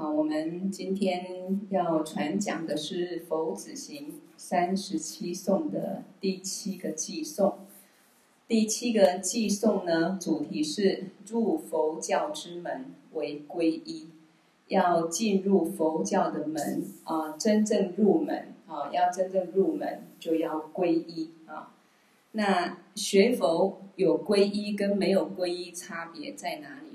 好，我们今天要传讲的是佛子行三十七颂的第七个偈颂。第七个偈颂呢，主题是入佛教之门为皈依，要进入佛教的门啊，真正入门啊，要真正入门就要皈依啊。那学佛有皈依跟没有皈依差别在哪里？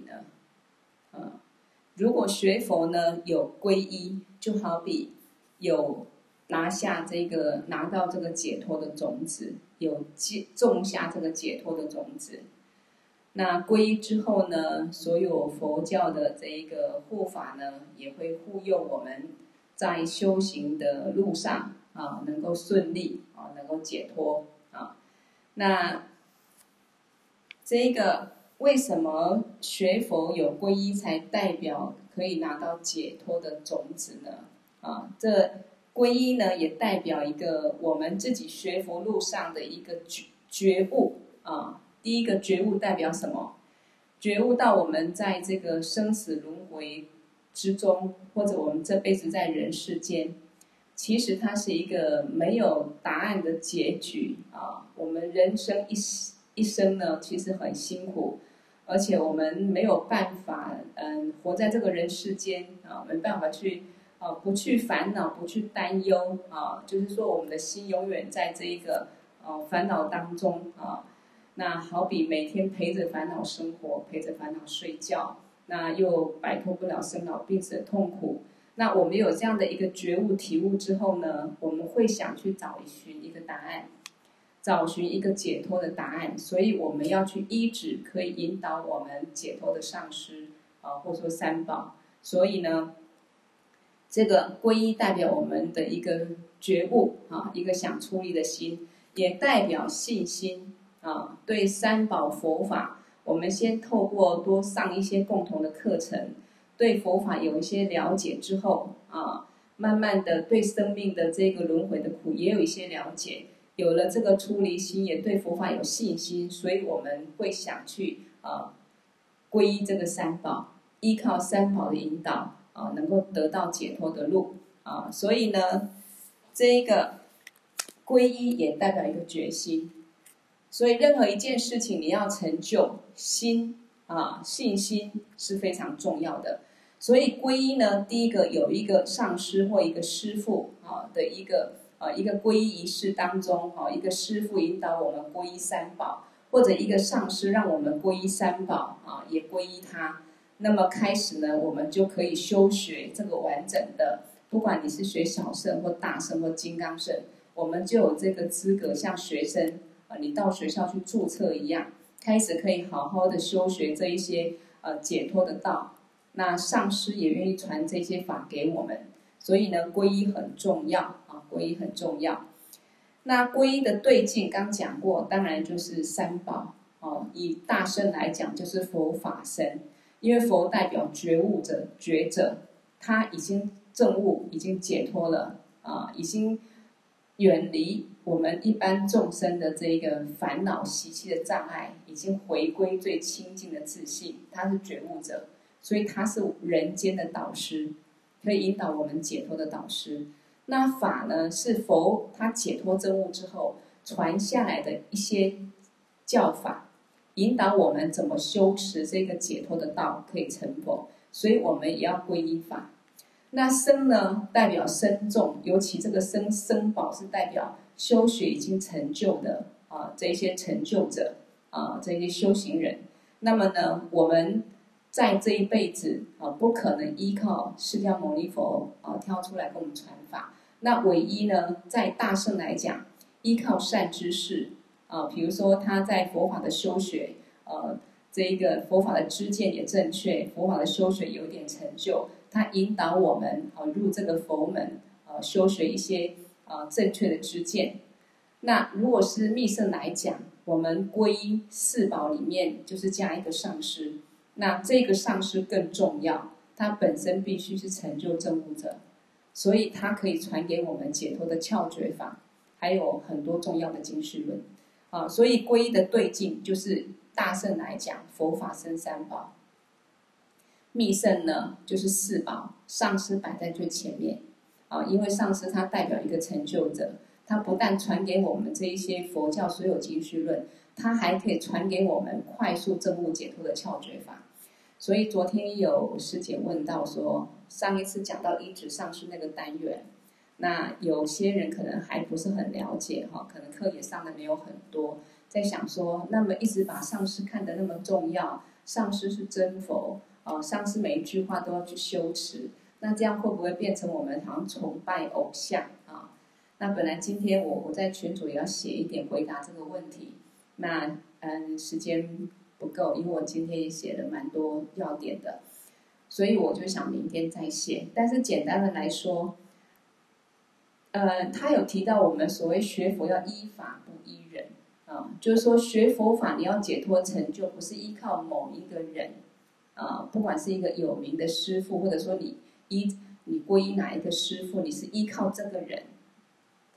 如果学佛呢，有皈依，就好比有拿下这个拿到这个解脱的种子，有种下这个解脱的种子。那皈依之后呢，所有佛教的这一个护法呢，也会护佑我们在修行的路上啊，能够顺利啊，能够解脱啊。那这个。为什么学佛有皈依才代表可以拿到解脱的种子呢？啊，这皈依呢也代表一个我们自己学佛路上的一个觉觉悟啊。第一个觉悟代表什么？觉悟到我们在这个生死轮回之中，或者我们这辈子在人世间，其实它是一个没有答案的结局啊。我们人生一一生呢，其实很辛苦。而且我们没有办法，嗯，活在这个人世间啊，没办法去，啊，不去烦恼，不去担忧啊，就是说我们的心永远在这一个，啊，烦恼当中啊。那好比每天陪着烦恼生活，陪着烦恼睡觉，那又摆脱不了生老病死的痛苦。那我们有这样的一个觉悟体悟之后呢，我们会想去找寻一个答案。找寻一个解脱的答案，所以我们要去依止可以引导我们解脱的上师啊，或者说三宝。所以呢，这个皈依代表我们的一个觉悟啊，一个想出离的心，也代表信心啊。对三宝佛法，我们先透过多上一些共同的课程，对佛法有一些了解之后啊，慢慢的对生命的这个轮回的苦也有一些了解。有了这个出离心，也对佛法有信心，所以我们会想去啊皈依这个三宝，依靠三宝的引导啊，能够得到解脱的路啊。所以呢，这一个皈依也代表一个决心。所以任何一件事情你要成就，心啊信心是非常重要的。所以皈依呢，第一个有一个上师或一个师父啊的一个。啊，一个皈依仪式当中，哈，一个师傅引导我们皈依三宝，或者一个上师让我们皈依三宝，啊，也皈依他。那么开始呢，我们就可以修学这个完整的，不管你是学小圣或大圣或金刚圣，我们就有这个资格，像学生啊，你到学校去注册一样，开始可以好好的修学这一些呃解脱的道。那上师也愿意传这些法给我们，所以呢，皈依很重要。皈依很重要，那皈依的对境刚讲过，当然就是三宝哦。以大圣来讲，就是佛法身，因为佛代表觉悟者、觉者，他已经证悟，已经解脱了啊，已经远离我们一般众生的这一个烦恼习气的障碍，已经回归最清净的自信。他是觉悟者，所以他是人间的导师，可以引导我们解脱的导师。那法呢，是佛他解脱真悟之后传下来的一些教法，引导我们怎么修持这个解脱的道，可以成佛。所以我们也要皈依法。那僧呢，代表僧众，尤其这个僧僧宝是代表修学已经成就的啊，这些成就者啊，这些修行人。那么呢，我们在这一辈子啊，不可能依靠释迦牟尼佛啊跳出来给我们传法。那唯一呢，在大圣来讲，依靠善知识啊，比如说他在佛法的修学，呃，这一个佛法的知见也正确，佛法的修学有点成就，他引导我们啊入这个佛门啊，修学一些啊正确的知见。那如果是密圣来讲，我们皈依四宝里面就是加一个上师，那这个上师更重要，他本身必须是成就证悟者。所以它可以传给我们解脱的窍诀法，还有很多重要的经世论，啊，所以皈依的对境就是大圣来讲，佛法生三宝。密圣呢，就是四宝，上师摆在最前面，啊，因为上师他代表一个成就者，他不但传给我们这一些佛教所有经绪论，他还可以传给我们快速证悟解脱的窍诀法。所以昨天有师姐问到说，上一次讲到一直上师那个单元，那有些人可能还不是很了解哈，可能课也上的没有很多，在想说，那么一直把上师看得那么重要，上师是真佛，哦，上师每一句话都要去修持，那这样会不会变成我们好像崇拜偶像啊？那本来今天我我在群组也要写一点回答这个问题，那嗯时间。不够，因为我今天也写了蛮多要点的，所以我就想明天再写。但是简单的来说，呃，他有提到我们所谓学佛要依法不依人啊，就是说学佛法你要解脱成就，不是依靠某一个人啊，不管是一个有名的师父，或者说你依你皈依哪一个师父，你是依靠这个人，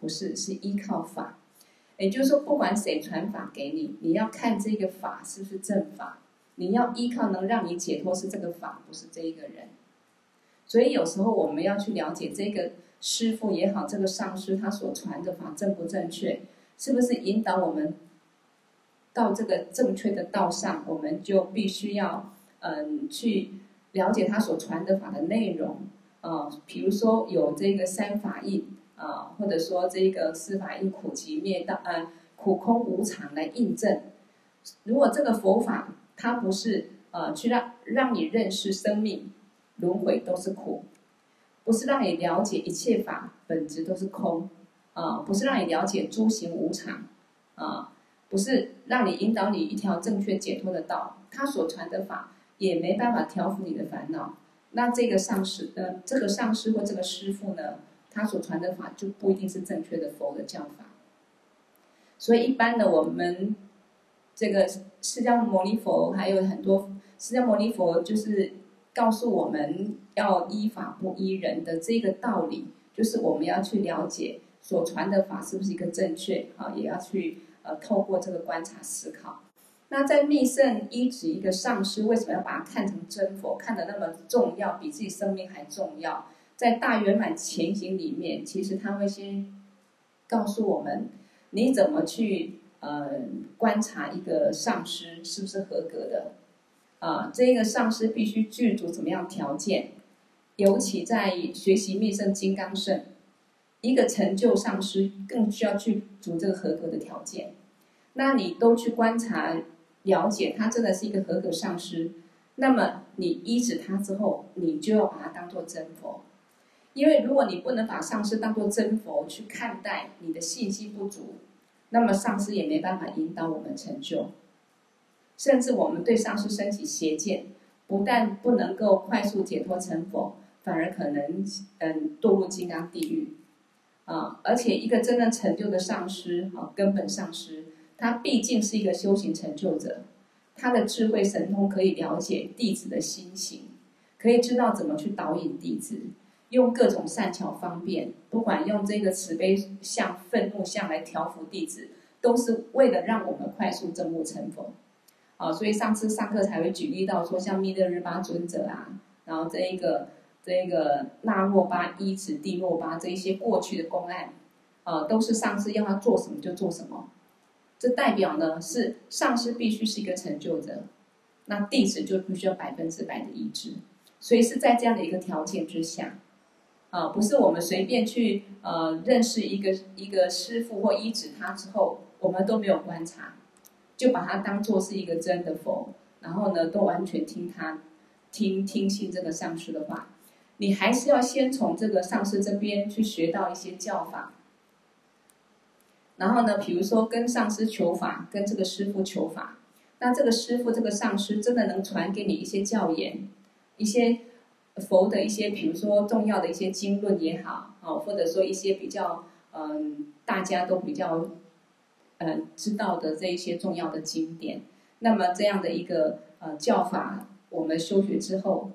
不是，是依靠法。也就是说，不管谁传法给你，你要看这个法是不是正法，你要依靠能让你解脱是这个法，不是这一个人。所以有时候我们要去了解这个师傅也好，这个上师他所传的法正不正确，是不是引导我们到这个正确的道上，我们就必须要嗯去了解他所传的法的内容啊，比如说有这个三法印。啊，或者说这个四法印苦集灭道，呃，苦空无常来印证。如果这个佛法它不是呃去让让你认识生命轮回都是苦，不是让你了解一切法本质都是空，啊，不是让你了解诸行无常，啊，不是让你引导你一条正确解脱的道，他所传的法也没办法调伏你的烦恼。那这个上师，呃，这个上师或这个师父呢？他所传的法就不一定是正确的佛的教法，所以一般的我们这个释迦牟尼佛还有很多释迦牟尼佛就是告诉我们要依法不依人的这个道理，就是我们要去了解所传的法是不是一个正确啊，也要去呃透过这个观察思考。那在密圣依止一个上师，为什么要把它看成真佛，看得那么重要，比自己生命还重要？在大圆满前行里面，其实他会先告诉我们，你怎么去呃观察一个上师是不是合格的啊？这个上师必须具足怎么样条件？尤其在学习密圣金刚圣，一个成就上师更需要具足这个合格的条件。那你都去观察了解，他真的是一个合格上师，那么你依止他之后，你就要把他当做真佛。因为如果你不能把上师当做真佛去看待，你的信心不足，那么上师也没办法引导我们成就，甚至我们对上师升起邪见，不但不能够快速解脱成佛，反而可能嗯堕入金刚地狱啊！而且一个真正成就的上师啊，根本上师，他毕竟是一个修行成就者，他的智慧神通可以了解弟子的心情，可以知道怎么去导引弟子。用各种善巧方便，不管用这个慈悲像、愤怒像来调伏弟子，都是为了让我们快速证悟成佛。啊，所以上次上课才会举例到说，像密勒日巴尊者啊，然后这一个这一个那若巴依止帝洛巴这一些过去的公案，啊，都是上师要他做什么就做什么。这代表呢，是上师必须是一个成就者，那弟子就必须要百分之百的依止。所以是在这样的一个条件之下。啊，不是我们随便去呃认识一个一个师父或依止他之后，我们都没有观察，就把他当做是一个真的佛，然后呢，都完全听他听听信这个上师的话。你还是要先从这个上师这边去学到一些教法，然后呢，比如说跟上师求法，跟这个师父求法，那这个师父这个上师真的能传给你一些教言，一些。佛的一些，比如说重要的一些经论也好，啊，或者说一些比较嗯大家都比较嗯知道的这一些重要的经典，那么这样的一个呃教法，我们修学之后，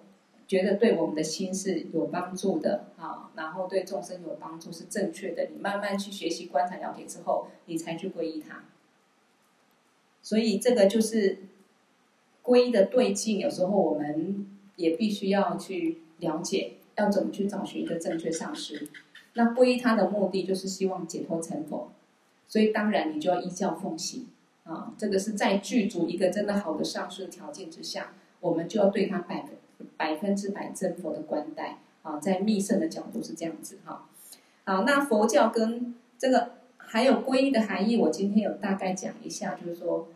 觉得对我们的心是有帮助的啊，然后对众生有帮助是正确的，你慢慢去学习观察了解之后，你才去皈依他。所以这个就是皈依的对境，有时候我们。也必须要去了解，要怎么去找寻一个正确上师。那皈依他的目的就是希望解脱成佛，所以当然你就要依教奉行啊。这个是在具足一个真的好的上师的条件之下，我们就要对他百分百分之百真佛的观待啊。在密圣的角度是这样子哈。好，那佛教跟这个还有皈依的含义，我今天有大概讲一下，就是说。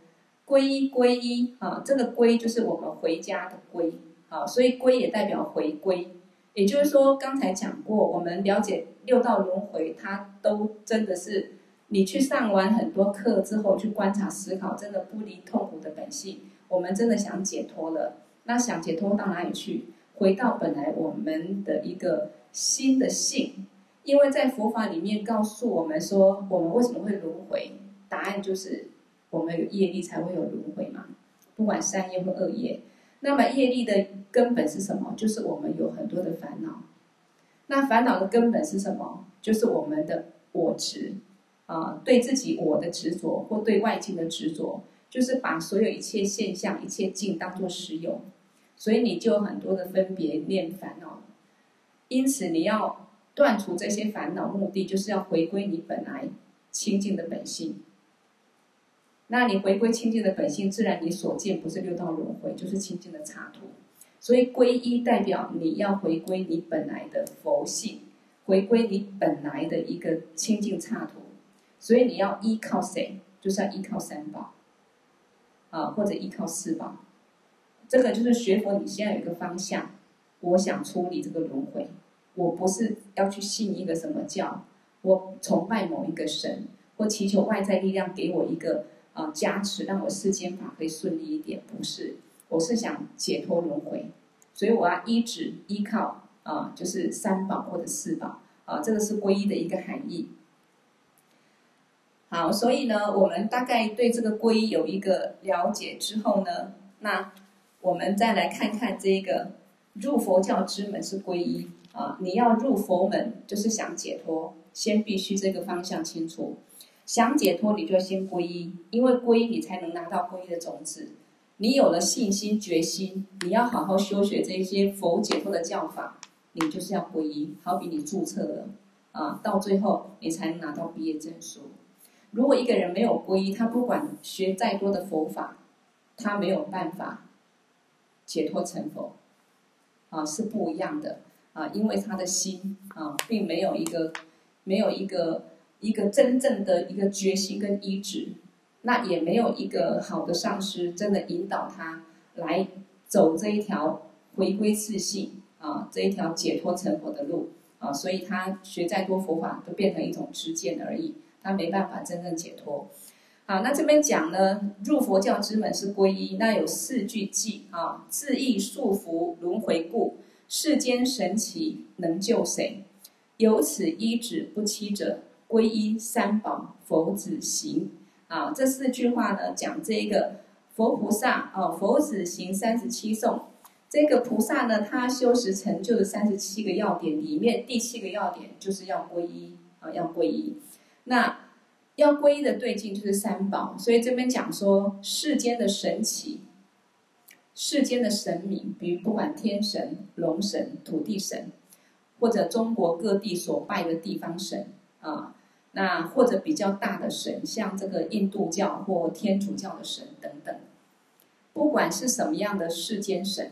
皈依皈依啊，这个皈就是我们回家的归啊，所以归也代表回归。也就是说，刚才讲过，我们了解六道轮回，它都真的是你去上完很多课之后去观察思考，真的不离痛苦的本性。我们真的想解脱了，那想解脱到哪里去？回到本来我们的一个新的性，因为在佛法里面告诉我们说，我们为什么会轮回？答案就是。我们有业力才会有轮回嘛，不管善业或恶业。那么业力的根本是什么？就是我们有很多的烦恼。那烦恼的根本是什么？就是我们的我执啊，对自己我的执着，或对外境的执着，就是把所有一切现象、一切境当作实有。所以你就有很多的分别念烦恼。因此你要断除这些烦恼，目的就是要回归你本来清净的本性。那你回归清净的本性，自然你所见不是六道轮回，就是清净的刹土。所以皈依代表你要回归你本来的佛性，回归你本来的一个清净刹土。所以你要依靠谁？就是要依靠三宝，啊，或者依靠四宝。这个就是学佛，你现在有一个方向。我想出离这个轮回，我不是要去信一个什么教，我崇拜某一个神，或祈求外在力量给我一个。啊，加持让我世间法可以顺利一点，不是，我是想解脱轮回，所以我要依止依靠啊，就是三宝或者四宝啊，这个是皈依的一个含义。好，所以呢，我们大概对这个皈依有一个了解之后呢，那我们再来看看这个入佛教之门是皈依啊，你要入佛门就是想解脱，先必须这个方向清楚。想解脱，你就先皈依，因为皈依你才能拿到皈依的种子。你有了信心、决心，你要好好修学这些佛解脱的教法，你就是要皈依。好比你注册了啊，到最后你才能拿到毕业证书。如果一个人没有皈依，他不管学再多的佛法，他没有办法解脱成佛啊，是不一样的啊，因为他的心啊，并没有一个，没有一个。一个真正的一个决心跟意志，那也没有一个好的上师真的引导他来走这一条回归自信啊，这一条解脱成佛的路啊，所以他学再多佛法都变成一种知见而已，他没办法真正解脱。好，那这边讲呢，入佛教之门是皈依，那有四句偈啊，自意束缚轮回故，世间神奇能救谁？由此依止不欺者。皈依三宝，佛子行啊！这四句话呢，讲这一个佛菩萨啊，佛子行三十七颂。这个菩萨呢，他修持成就的三十七个要点里面，第七个要点就是要皈依啊，要皈依。那要皈依的对境就是三宝，所以这边讲说世间的神奇，世间的神明，比如不管天神、龙神、土地神，或者中国各地所拜的地方神啊。那或者比较大的神，像这个印度教或天主教的神等等，不管是什么样的世间神，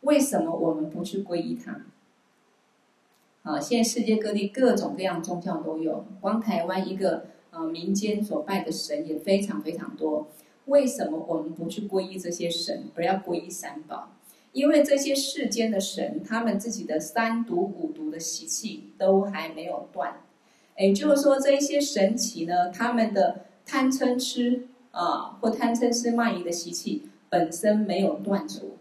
为什么我们不去皈依他？啊，现在世界各地各种各样宗教都有，光台湾一个呃民间所拜的神也非常非常多，为什么我们不去皈依这些神，而要皈依三宝？因为这些世间的神，他们自己的三毒五毒的习气都还没有断。也就是说，这一些神奇呢，他们的贪嗔痴啊，或贪嗔痴慢疑的习气本身没有断除，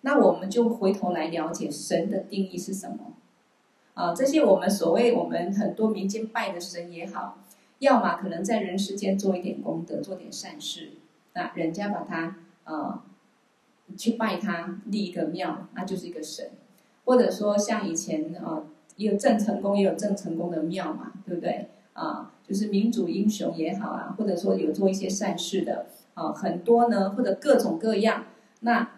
那我们就回头来了解神的定义是什么啊？这些我们所谓我们很多民间拜的神也好，要么可能在人世间做一点功德，做点善事，那人家把他啊去拜他立一个庙，那就是一个神，或者说像以前啊。也有郑成功，也有郑成功的庙嘛，对不对？啊，就是民主英雄也好啊，或者说有做一些善事的啊，很多呢，或者各种各样。那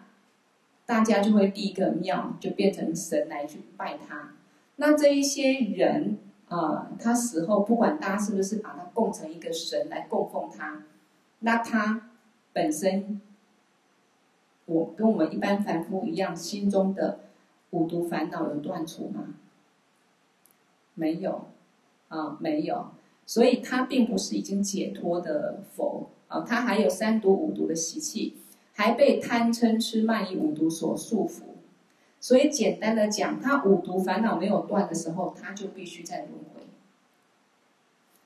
大家就会立一个庙，就变成神来去拜他。那这一些人啊、他死后不管大家是不是把他供成一个神来供奉他，那他本身，我跟我们一般凡夫一样，心中的五毒烦恼有断除吗？没有，啊，没有。所以他并不是已经解脱的佛啊，他还有三毒五毒的习气，还被贪嗔痴慢疑五毒所束缚。所以简单的讲，他五毒烦恼没有断的时候，他就必须在轮回。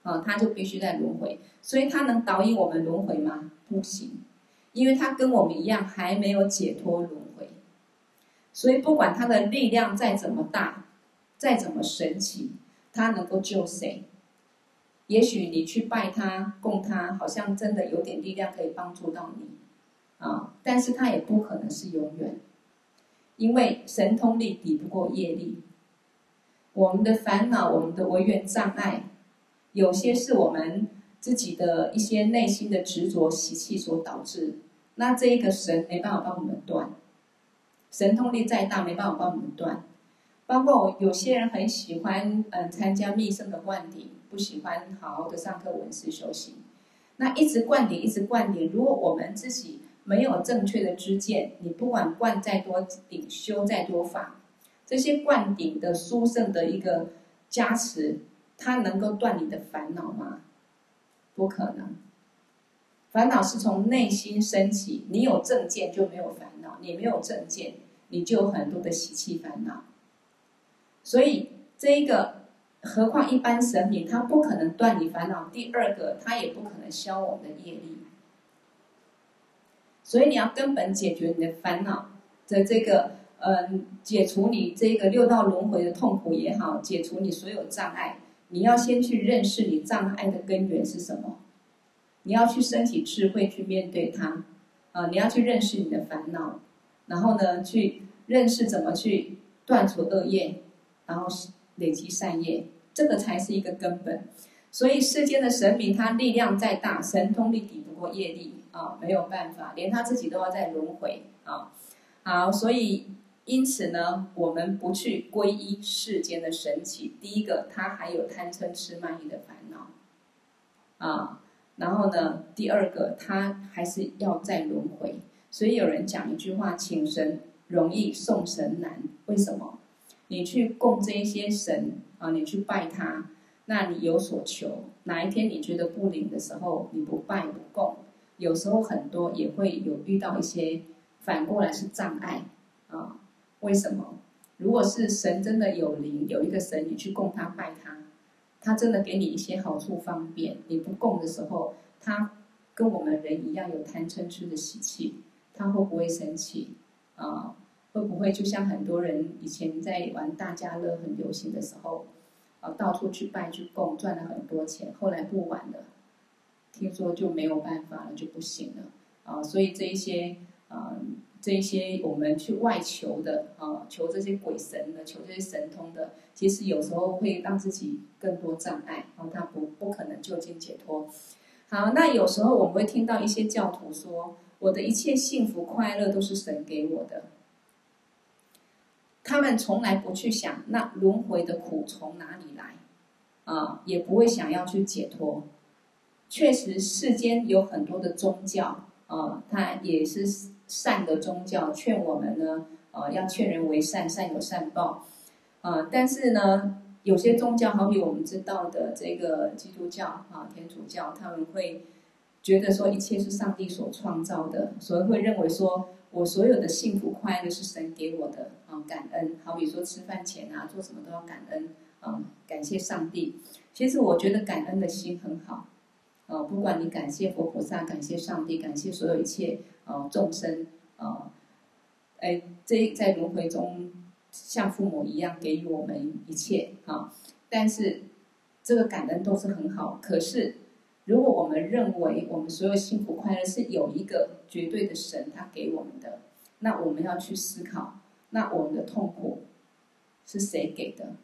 啊，他就必须在轮回。所以他能导引我们轮回吗？不行，因为他跟我们一样还没有解脱轮回。所以不管他的力量再怎么大，再怎么神奇，他能够救谁？也许你去拜他、供他，好像真的有点力量可以帮助到你，啊！但是他也不可能是永远，因为神通力抵不过业力。我们的烦恼、我们的违缘障碍，有些是我们自己的一些内心的执着习气所导致。那这一个神没办法帮我们断，神通力再大，没办法帮我们断。包括有些人很喜欢嗯参加密圣的灌顶。不喜欢好好的上课闻思修行，那一直灌顶，一直灌顶。如果我们自己没有正确的知见，你不管灌再多顶，修再多法，这些灌顶的殊胜的一个加持，它能够断你的烦恼吗？不可能。烦恼是从内心升起，你有正见就没有烦恼，你没有正见，你就有很多的习气烦恼。所以这一个。何况一般神明，他不可能断你烦恼。第二个，他也不可能消我们的业力。所以你要根本解决你的烦恼的这个，嗯，解除你这个六道轮回的痛苦也好，解除你所有障碍，你要先去认识你障碍的根源是什么。你要去升起智慧去面对它，啊，你要去认识你的烦恼，然后呢，去认识怎么去断除恶业，然后累积善业。这个才是一个根本，所以世间的神明，他力量再大，神通力抵不过业力啊，没有办法，连他自己都要在轮回啊。好，所以因此呢，我们不去皈依世间的神奇。第一个，他还有贪嗔痴慢疑的烦恼啊，然后呢，第二个，他还是要在轮回。所以有人讲一句话：请神容易送神难。为什么？你去供这一些神。啊，你去拜他，那你有所求。哪一天你觉得不灵的时候，你不拜不供，有时候很多也会有遇到一些反过来是障碍啊。为什么？如果是神真的有灵，有一个神你去供他拜他，他真的给你一些好处方便。你不供的时候，他跟我们人一样有贪嗔痴的习气，他会不会生气啊？会不会就像很多人以前在玩大家乐很流行的时候，啊，到处去拜去供，赚了很多钱，后来不玩了，听说就没有办法了，就不行了啊。所以这一些啊，这一些我们去外求的啊，求这些鬼神的，求这些神通的，其实有时候会让自己更多障碍，然后他不不可能就近解脱。好，那有时候我们会听到一些教徒说，我的一切幸福快乐都是神给我的。他们从来不去想那轮回的苦从哪里来，啊，也不会想要去解脱。确实，世间有很多的宗教，啊，它也是善的宗教，劝我们呢，啊，要劝人为善，善有善报，啊，但是呢，有些宗教，好比我们知道的这个基督教啊、天主教，他们会觉得说一切是上帝所创造的，所以会认为说。我所有的幸福快乐是神给我的啊，感恩。好比说吃饭前啊，做什么都要感恩啊，感谢上帝。其实我觉得感恩的心很好，啊，不管你感谢佛菩萨、感谢上帝、感谢所有一切啊众生啊，哎，这在轮回中像父母一样给予我们一切啊，但是这个感恩都是很好，可是。如果我们认为我们所有幸福快乐是有一个绝对的神他给我们的，那我们要去思考，那我们的痛苦是谁给的？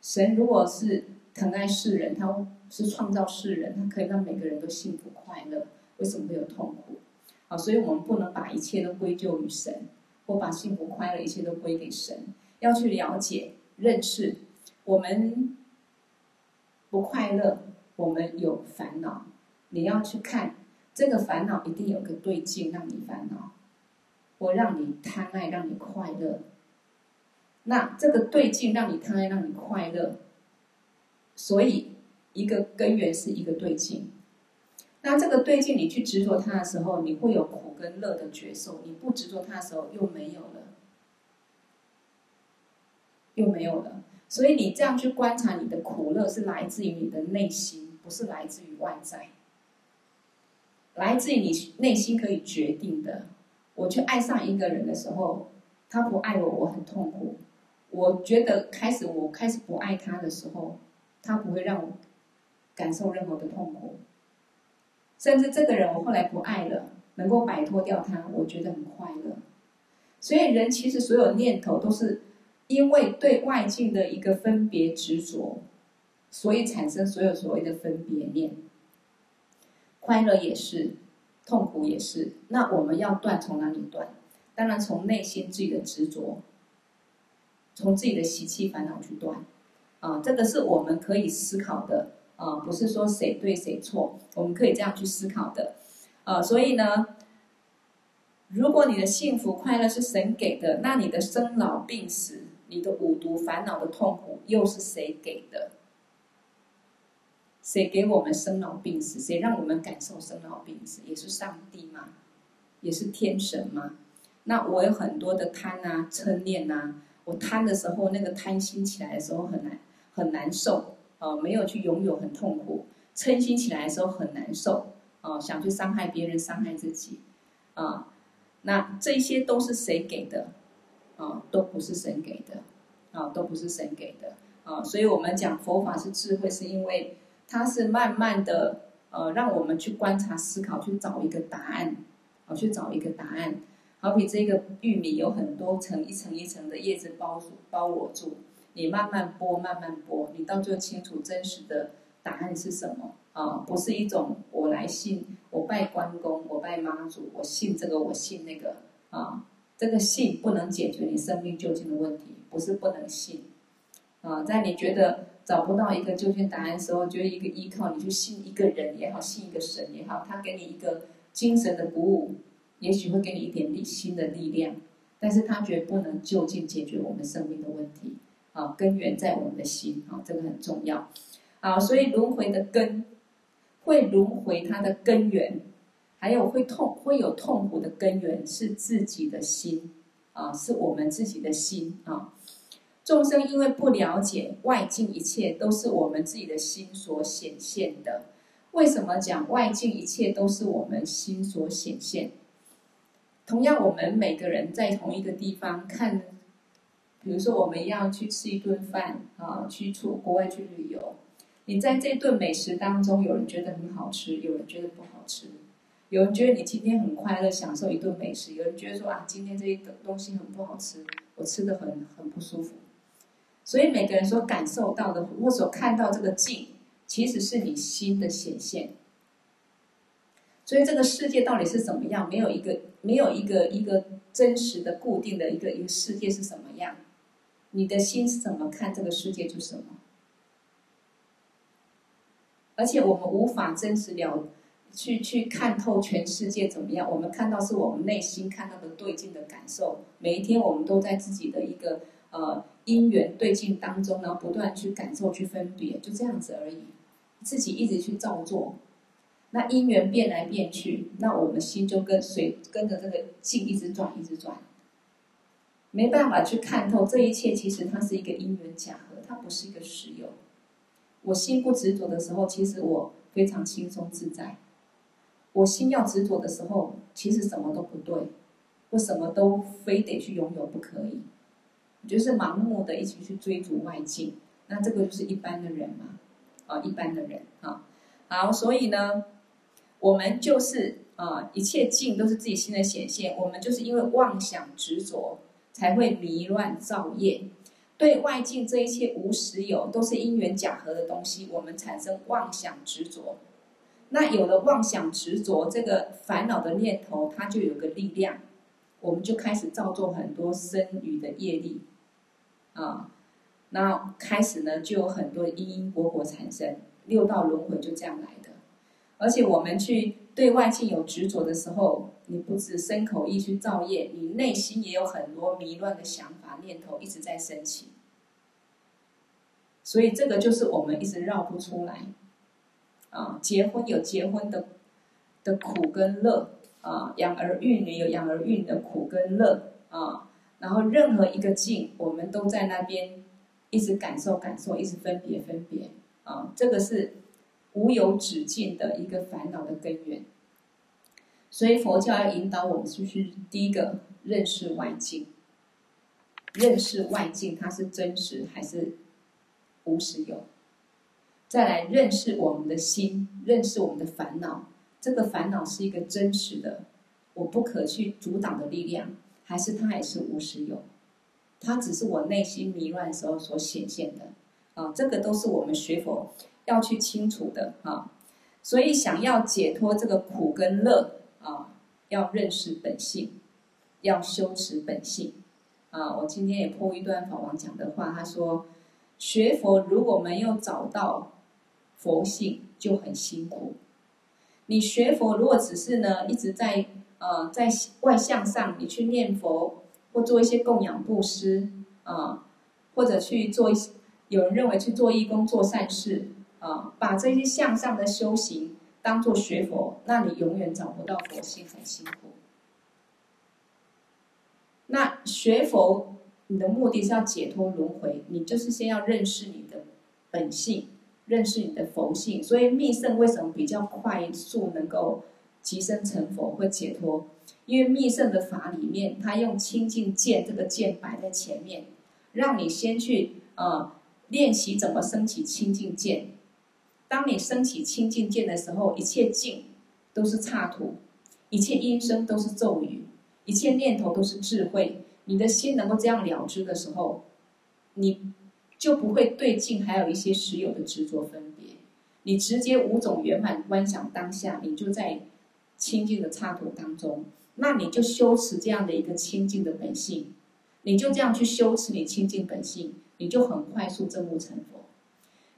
神如果是疼爱世人，他是创造世人，他可以让每个人都幸福快乐，为什么会有痛苦？啊，所以我们不能把一切都归咎于神，或把幸福快乐一切都归给神。要去了解、认识，我们不快乐，我们有烦恼。你要去看这个烦恼，一定有个对境让你烦恼，或让你贪爱，让你快乐。那这个对境让你贪爱，让你快乐，所以一个根源是一个对境。那这个对境，你去执着它的时候，你会有苦跟乐的觉受；你不执着它的时候，又没有了，又没有了。所以你这样去观察，你的苦乐是来自于你的内心，不是来自于外在，来自于你内心可以决定的。我去爱上一个人的时候，他不爱我，我很痛苦。我觉得开始我开始不爱他的时候，他不会让我感受任何的痛苦。甚至这个人我后来不爱了，能够摆脱掉他，我觉得很快乐。所以人其实所有念头都是因为对外境的一个分别执着，所以产生所有所谓的分别念。快乐也是，痛苦也是。那我们要断，从哪里断？当然从内心自己的执着，从自己的习气烦恼去断。啊，这个是我们可以思考的。啊，不是说谁对谁错，我们可以这样去思考的，啊，所以呢，如果你的幸福快乐是神给的，那你的生老病死、你的五毒烦恼的痛苦又是谁给的？谁给我们生老病死？谁让我们感受生老病死？也是上帝吗？也是天神吗？那我有很多的贪啊、嗔念啊，我贪的时候，那个贪心起来的时候很难很难受。呃，没有去拥有很痛苦，嗔心起来的时候很难受，呃，想去伤害别人，伤害自己，啊、那这些都是谁给的？啊、都不是神给的，啊、都不是神给的，啊、所以我们讲佛法是智慧，是因为它是慢慢的，呃，让我们去观察、思考，去找一个答案，啊、去找一个答案。好比这个玉米有很多层，一层一层的叶子包住、包裹住。你慢慢剥，慢慢剥，你到最后清楚真实的答案是什么啊？不是一种我来信，我拜关公，我拜妈祖，我信这个，我信那个啊。这个信不能解决你生命究竟的问题，不是不能信啊。在你觉得找不到一个究竟答案的时候，觉得一个依靠，你去信一个人也好，信一个神也好，他给你一个精神的鼓舞，也许会给你一点力新的力量，但是他绝不能就近解决我们生命的问题。啊，根源在我们的心啊，这个很重要。啊，所以轮回的根，会轮回它的根源，还有会痛会有痛苦的根源是自己的心啊，是我们自己的心啊。众生因为不了解外境一切都是我们自己的心所显现的。为什么讲外境一切都是我们心所显现？同样，我们每个人在同一个地方看。比如说，我们要去吃一顿饭啊，去出国外去旅游。你在这顿美食当中，有人觉得很好吃，有人觉得不好吃。有人觉得你今天很快乐，享受一顿美食；有人觉得说啊，今天这一顿东西很不好吃，我吃的很很不舒服。所以每个人所感受到的，或所看到这个境，其实是你心的显现。所以这个世界到底是怎么样？没有一个，没有一个一个真实的、固定的一个一个世界是什么样？你的心是怎么看这个世界，就是什么。而且我们无法真实了，去去看透全世界怎么样。我们看到是我们内心看到的对境的感受。每一天我们都在自己的一个呃因缘对境当中，然后不断去感受、去分别，就这样子而已。自己一直去照做，那因缘变来变去，那我们心就跟随跟着这个境一直转，一直转。没办法去看透这一切，其实它是一个因缘假合，它不是一个实有。我心不执着的时候，其实我非常轻松自在；我心要执着的时候，其实什么都不对，我什么都非得去拥有不可以，就是盲目的一起去追逐外境。那这个就是一般的人嘛，啊，一般的人啊，好，所以呢，我们就是啊，一切境都是自己心的显现，我们就是因为妄想执着。才会迷乱造业，对外境这一切无实有，都是因缘假合的东西，我们产生妄想执着。那有了妄想执着，这个烦恼的念头，它就有个力量，我们就开始造作很多生与的业力，啊，那开始呢就有很多因因果果产生，六道轮回就这样来的。而且我们去对外境有执着的时候，你不止身口意去造业，你内心也有很多迷乱的想法念头一直在升起。所以这个就是我们一直绕不出来。啊，结婚有结婚的的苦跟乐啊，养儿育女有养儿育女的苦跟乐啊，然后任何一个境，我们都在那边一直感受感受，一直分别分别。啊，这个是。无有止境的一个烦恼的根源，所以佛教要引导我们，就是第一个认识外境，认识外境它是真实还是无实有，再来认识我们的心，认识我们的烦恼，这个烦恼是一个真实的，我不可去阻挡的力量，还是它也是无时有，它只是我内心迷乱时候所显现的啊，这个都是我们学佛。要去清楚的啊，所以想要解脱这个苦跟乐啊，要认识本性，要修持本性啊。我今天也破一段法王讲的话，他说：学佛如果没有找到佛性，就很辛苦。你学佛如果只是呢一直在呃在外向上，你去念佛或做一些供养布施啊，或者去做一些有人认为去做义工做善事。啊，把这些向上的修行当做学佛，那你永远找不到佛性，很辛苦。那学佛，你的目的是要解脱轮回，你就是先要认识你的本性，认识你的佛性。所以密圣为什么比较快速能够即生成佛或解脱？因为密乘的法里面，他用清净见这个见摆在前面，让你先去呃练习怎么升起清净见。当你升起清净见的时候，一切境都是刹土，一切音声都是咒语，一切念头都是智慧。你的心能够这样了知的时候，你就不会对境还有一些实有的执着分别。你直接五种圆满观想当下，你就在清净的刹土当中，那你就修持这样的一个清净的本性，你就这样去修持你清净本性，你就很快速证悟成佛。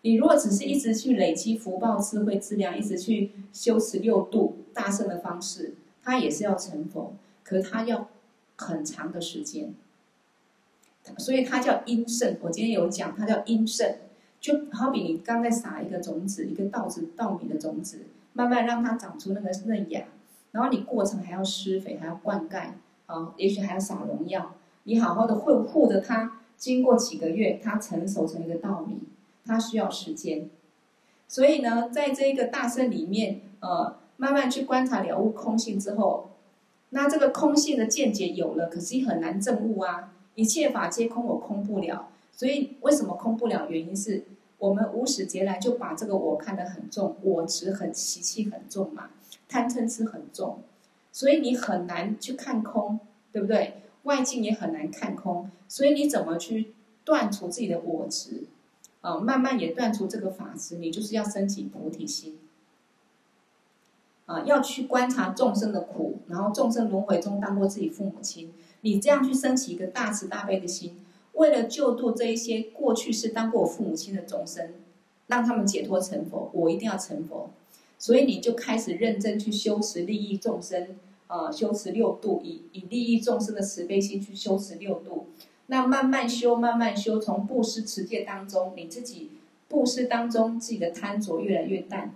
你如果只是一直去累积福报、智慧、资粮，一直去修持六度大圣的方式，它也是要成佛，可是它要很长的时间。所以它叫因乘。我今天有讲，它叫因乘，就好比你刚才撒一个种子，一个稻子、稻米的种子，慢慢让它长出那个嫩芽，然后你过程还要施肥，还要灌溉，啊，也许还要撒农药，你好好的护护着它，经过几个月，它成熟成一个稻米。它需要时间，所以呢，在这个大乘里面，呃，慢慢去观察了悟空性之后，那这个空性的见解有了，可是也很难证悟啊。一切法皆空，我空不了。所以为什么空不了？原因是我们无始劫来就把这个我看得很重，我执很习气很重嘛，贪嗔痴很重，所以你很难去看空，对不对？外境也很难看空，所以你怎么去断除自己的我执？啊，慢慢也断除这个法执，你就是要升起菩提心。啊，要去观察众生的苦，然后众生轮回中当过自己父母亲，你这样去升起一个大慈大悲的心，为了救度这一些过去是当过我父母亲的众生，让他们解脱成佛，我一定要成佛，所以你就开始认真去修持利益众生，啊，修持六度，以以利益众生的慈悲心去修持六度。那慢慢修，慢慢修，从布施持戒当中，你自己布施当中自己的贪着越来越淡，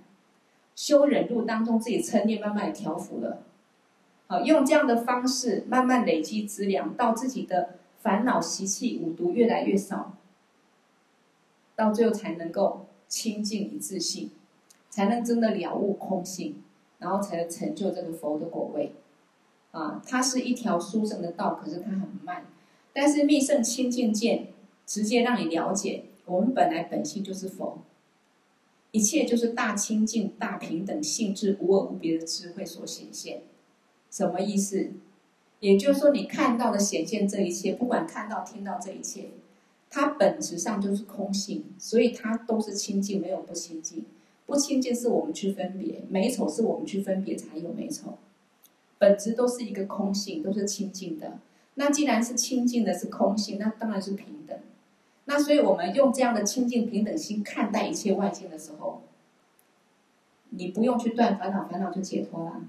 修忍辱当中自己嗔念慢慢调伏了，好，用这样的方式慢慢累积资粮，到自己的烦恼习气五毒越来越少，到最后才能够清净一自性，才能真的了悟空性，然后才能成就这个佛的果位，啊，它是一条殊胜的道，可是它很慢。但是密圣清净见，直接让你了解，我们本来本性就是佛，一切就是大清净、大平等性质、无二无别的智慧所显现。什么意思？也就是说，你看到的显现这一切，不管看到、听到这一切，它本质上就是空性，所以它都是清净，没有不清净。不清净是我们去分别，美丑是我们去分别才有美丑。本质都是一个空性，都是清净的。那既然是清净的，是空性，那当然是平等。那所以我们用这样的清净平等心看待一切外境的时候，你不用去断烦恼，烦恼就解脱了，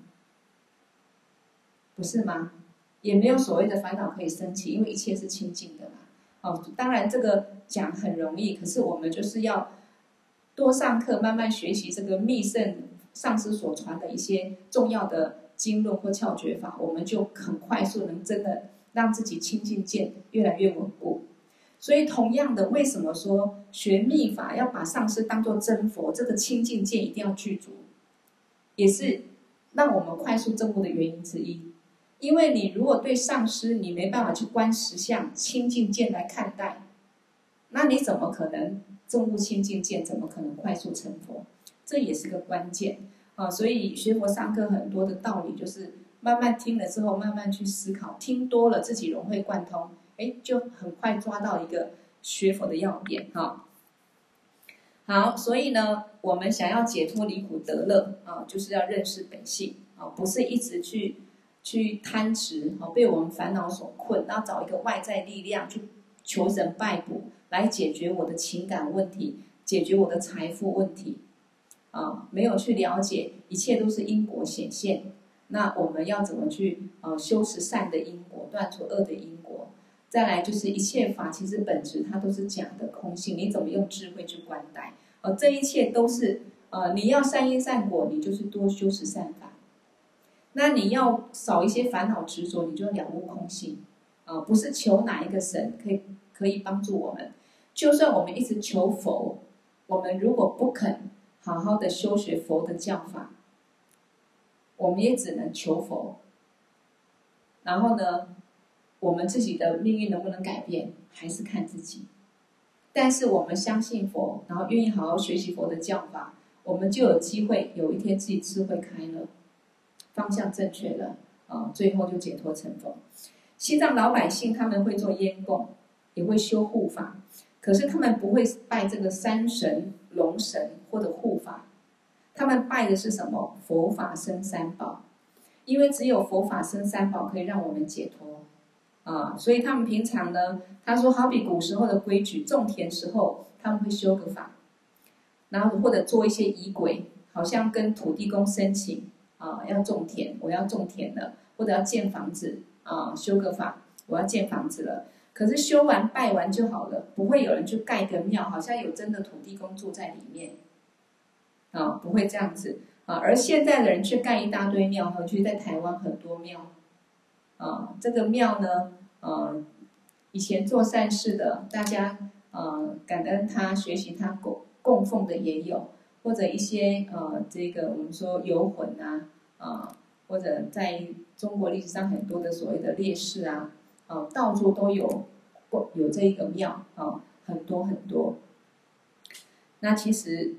不是吗？也没有所谓的烦恼可以生起，因为一切是清净的嘛。哦，当然这个讲很容易，可是我们就是要多上课，慢慢学习这个密圣上师所传的一些重要的。经论或窍诀法，我们就很快速能真的让自己清净见越来越稳固。所以，同样的，为什么说学密法要把上师当做真佛？这个清净见一定要具足，也是让我们快速证悟的原因之一。因为你如果对上师你没办法去观实相清净见来看待，那你怎么可能证悟清净见？怎么可能快速成佛？这也是个关键。啊，所以学佛上课很多的道理，就是慢慢听了之后，慢慢去思考，听多了自己融会贯通，哎，就很快抓到一个学佛的要点哈。好，所以呢，我们想要解脱离苦得乐啊，就是要认识本性啊，不是一直去去贪执啊，被我们烦恼所困，然后找一个外在力量去求神拜卜来解决我的情感问题，解决我的财富问题。啊，没有去了解，一切都是因果显现。那我们要怎么去呃修持善的因果，断除恶的因果？再来就是一切法，其实本质它都是假的空性。你怎么用智慧去观待？呃，这一切都是呃，你要善因善果，你就是多修持善法。那你要少一些烦恼执着，你就了悟空性。啊、不是求哪一个神可以可以帮助我们。就算我们一直求佛，我们如果不肯。好好的修学佛的教法，我们也只能求佛。然后呢，我们自己的命运能不能改变，还是看自己。但是我们相信佛，然后愿意好好学习佛的教法，我们就有机会有一天自己智慧开了，方向正确了，啊，最后就解脱成佛。西藏老百姓他们会做烟供，也会修护法，可是他们不会拜这个山神。龙神或者护法，他们拜的是什么？佛法生三宝，因为只有佛法生三宝可以让我们解脱啊，所以他们平常呢，他说好比古时候的规矩，种田时候他们会修个法，然后或者做一些仪轨，好像跟土地公申请啊，要种田，我要种田了，或者要建房子啊，修个法，我要建房子了。可是修完拜完就好了，不会有人去盖个庙，好像有真的土地公住在里面，啊，不会这样子啊。而现在的人去盖一大堆庙，哈，其在台湾很多庙，啊，这个庙呢，啊，以前做善事的，大家啊感恩他、学习他供供奉的也有，或者一些呃，这个我们说游魂啊，啊，或者在中国历史上很多的所谓的烈士啊。啊，到处都有，有这一个庙啊，很多很多。那其实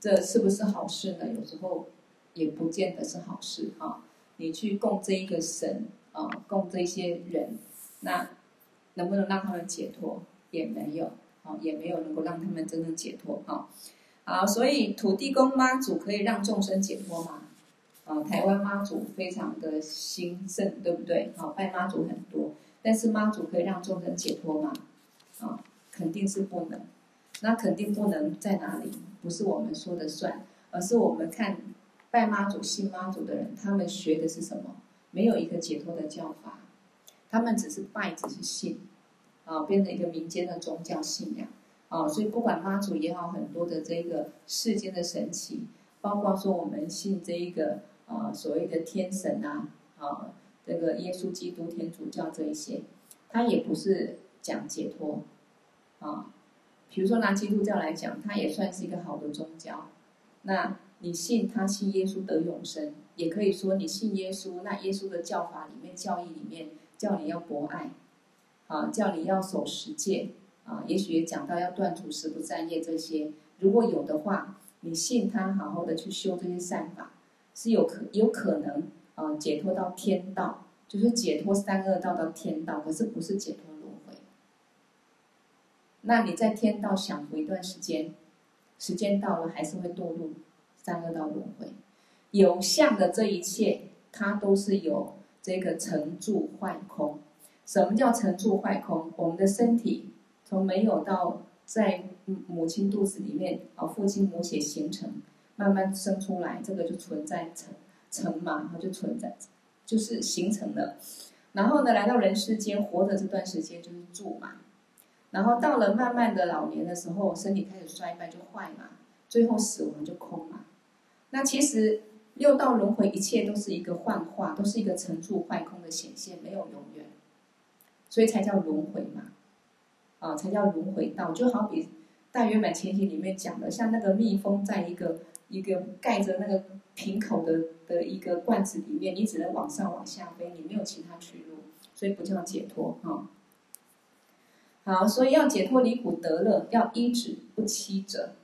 这是不是好事呢？有时候也不见得是好事啊。你去供这一个神啊，供这些人，那能不能让他们解脱？也没有啊，也没有能够让他们真正解脱啊。啊，所以土地公妈祖可以让众生解脱吗？啊，台湾妈祖非常的兴盛，对不对？啊，拜妈祖很多。但是妈祖可以让众生解脱吗？啊，肯定是不能。那肯定不能在哪里？不是我们说的算，而是我们看拜妈祖、信妈祖的人，他们学的是什么？没有一个解脱的教法，他们只是拜，只是信，啊，变成一个民间的宗教信仰。啊，所以不管妈祖也好，很多的这个世间的神奇，包括说我们信这一个啊所谓的天神啊，啊。这个耶稣基督天主教这一些，他也不是讲解脱啊。比如说拿基督教来讲，它也算是一个好的宗教。那你信他信耶稣得永生，也可以说你信耶稣，那耶稣的教法里面、教义里面叫你要博爱啊，叫你要守十戒啊。也许讲到要断除十不善业这些。如果有的话，你信他，好好的去修这些善法，是有可有可能。啊、呃，解脱到天道，就是解脱三恶道到天道，可是不是解脱轮回。那你在天道享福一段时间，时间到了还是会堕入三恶道轮回。有相的这一切它都是有这个成住坏空。什么叫成住坏空？我们的身体从没有到在母亲肚子里面啊，父亲母血形成，慢慢生出来，这个就存在成成嘛，它就存在，就是形成了。然后呢，来到人世间活着这段时间就是住嘛。然后到了慢慢的老年的时候，身体开始衰败就坏嘛，最后死亡就空嘛。那其实六道轮回一切都是一个幻化，都是一个成住坏空的显现，没有永远，所以才叫轮回嘛，啊，才叫轮回道。就好比大圆满前行里面讲的，像那个蜜蜂在一个一个盖着那个瓶口的的一个罐子里面，你只能往上往下飞，你没有其他去路，所以不叫解脱哈。好，所以要解脱离苦得乐，要依止不欺者，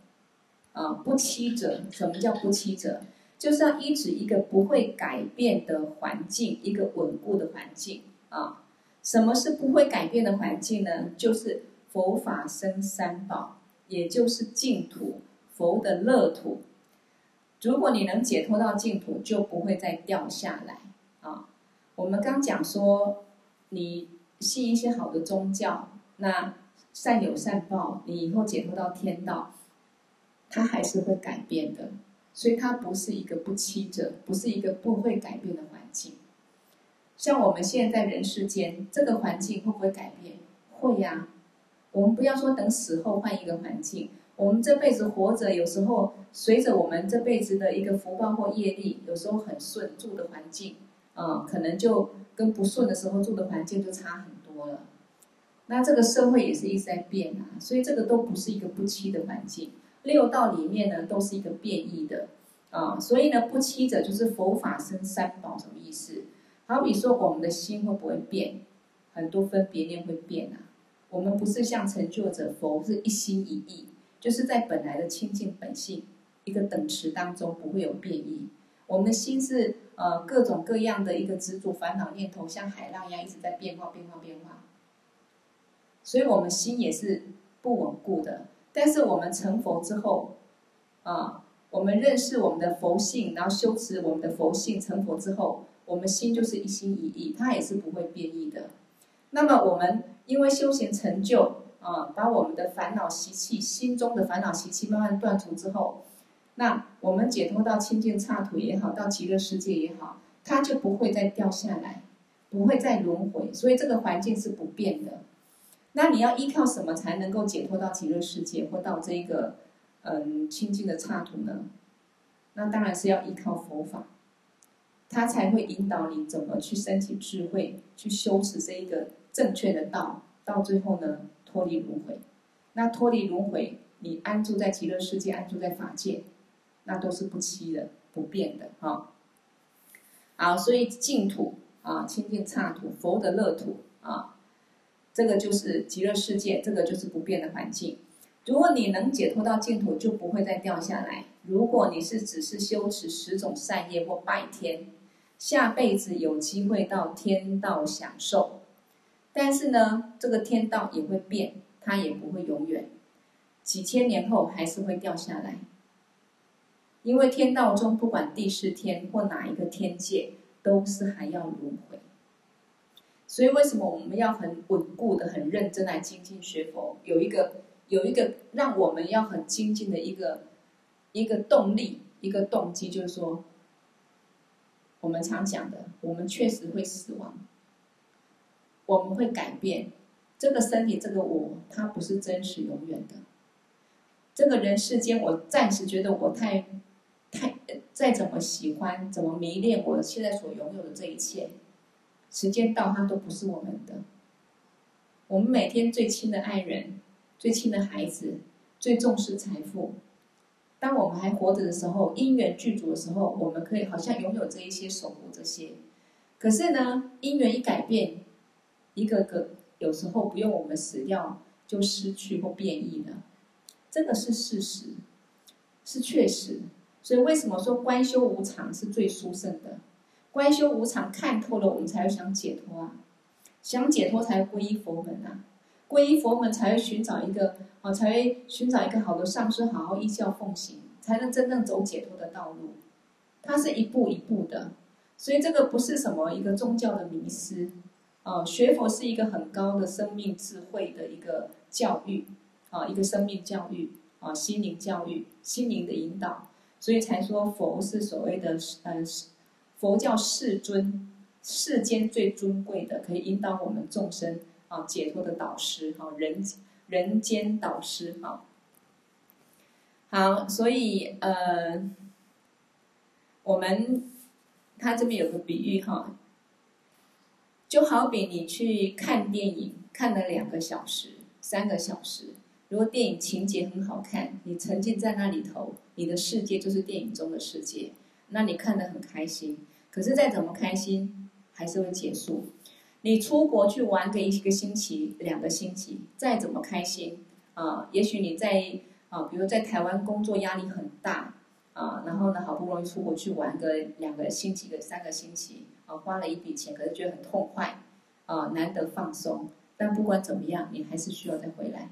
啊，不欺者，什么叫不欺者？就是要依止一个不会改变的环境，一个稳固的环境啊。什么是不会改变的环境呢？就是佛法僧三宝，也就是净土，佛的乐土。如果你能解脱到净土，就不会再掉下来啊。我们刚讲说，你信一些好的宗教。那善有善报，你以后解脱到天道，它还是会改变的，所以它不是一个不欺者，不是一个不会改变的环境。像我们现在在人世间，这个环境会不会改变？会呀。我们不要说等死后换一个环境，我们这辈子活着，有时候随着我们这辈子的一个福报或业力，有时候很顺，住的环境，啊，可能就跟不顺的时候住的环境就差很多了。那这个社会也是一直在变啊，所以这个都不是一个不欺的环境。六道里面呢，都是一个变异的啊，所以呢，不欺者就是佛法生三宝什么意思？好比说，我们的心会不会变？很多分别念会变啊。我们不是像成就者佛是一心一意，就是在本来的清净本性一个等持当中不会有变异。我们的心是呃各种各样的一个执着烦恼念头，像海浪一样一直在变化变化变化。所以我们心也是不稳固的，但是我们成佛之后，啊，我们认识我们的佛性，然后修持我们的佛性，成佛之后，我们心就是一心一意，它也是不会变异的。那么我们因为修行成就，啊，把我们的烦恼习气，心中的烦恼习气慢慢断除之后，那我们解脱到清净刹土也好，到极乐世界也好，它就不会再掉下来，不会再轮回，所以这个环境是不变的。那你要依靠什么才能够解脱到极乐世界或到这个嗯清净的刹土呢？那当然是要依靠佛法，它才会引导你怎么去升起智慧，去修持这一个正确的道，到最后呢脱离轮回。那脱离轮回，你安住在极乐世界，安住在法界，那都是不欺的、不变的啊。好，所以净土啊，清净刹土，佛的乐土啊。这个就是极乐世界，这个就是不变的环境。如果你能解脱到净土，就不会再掉下来。如果你是只是修持十种善业或拜天，下辈子有机会到天道享受。但是呢，这个天道也会变，它也不会永远，几千年后还是会掉下来。因为天道中不管地是天或哪一个天界，都是还要轮回。所以，为什么我们要很稳固的、很认真来精进学佛？有一个，有一个让我们要很精进的一个一个动力、一个动机，就是说，我们常讲的，我们确实会死亡，我们会改变这个身体，这个我，它不是真实永远的。这个人世间，我暂时觉得我太太再怎么喜欢、怎么迷恋我现在所拥有的这一切。时间到，它都不是我们的。我们每天最亲的爱人、最亲的孩子、最重视财富。当我们还活着的时候，因缘具足的时候，我们可以好像拥有这一些、守护这些。可是呢，因缘一改变，一个个有时候不用我们死掉，就失去或变异了。这个是事实，是确实。所以为什么说观修无常是最殊胜的？观修无常，看透了，我们才会想解脱啊！想解脱才皈依佛门啊！皈依佛门才会寻找一个啊，才会寻找一个好的上师，好好依教奉行，才能真正走解脱的道路。它是一步一步的，所以这个不是什么一个宗教的迷失，啊，学佛是一个很高的生命智慧的一个教育，啊，一个生命教育，啊，心灵教育，心灵的引导，所以才说佛是所谓的，嗯，佛教世尊，世间最尊贵的，可以引导我们众生啊解脱的导师，哈，人人间导师，哈。好，所以呃，我们他这边有个比喻哈，就好比你去看电影，看了两个小时、三个小时，如果电影情节很好看，你沉浸在那里头，你的世界就是电影中的世界，那你看得很开心。可是再怎么开心，还是会结束。你出国去玩个一个星期、两个星期，再怎么开心啊，也许你在。啊，比如在台湾工作压力很大，啊，然后呢，好不容易出国去玩个两个星期、个三个星期，啊，花了一笔钱，可是觉得很痛快，啊，难得放松。但不管怎么样，你还是需要再回来，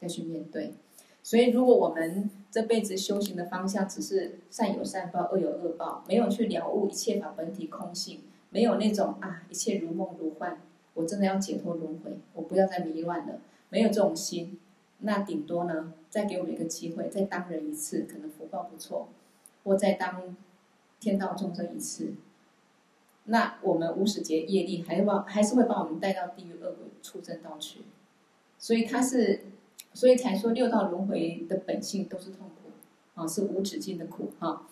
再去面对。所以，如果我们这辈子修行的方向只是善有善报、恶有恶报，没有去了悟一切法本体空性，没有那种啊，一切如梦如幻，我真的要解脱轮回，我不要再迷乱了，没有这种心。那顶多呢，再给我们一个机会，再当人一次，可能福报不错，或再当天道众生一次。那我们无始劫业力还是把还是会把我们带到地狱恶鬼畜生道去。所以他是，所以才说六道轮回的本性都是痛苦，啊，是无止境的苦，哈。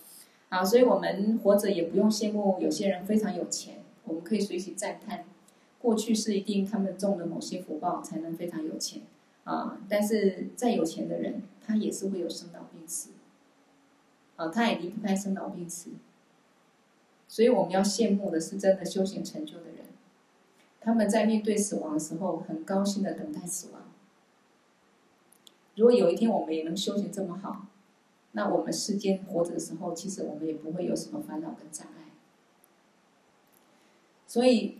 好，所以我们活着也不用羡慕有些人非常有钱，我们可以随喜赞叹，过去是一定他们种了某些福报才能非常有钱。啊，但是再有钱的人，他也是会有生老病死，啊，他也离不开生老病死。所以我们要羡慕的是真的修行成就的人，他们在面对死亡的时候，很高兴的等待死亡。如果有一天我们也能修行这么好，那我们世间活着的时候，其实我们也不会有什么烦恼跟障碍。所以。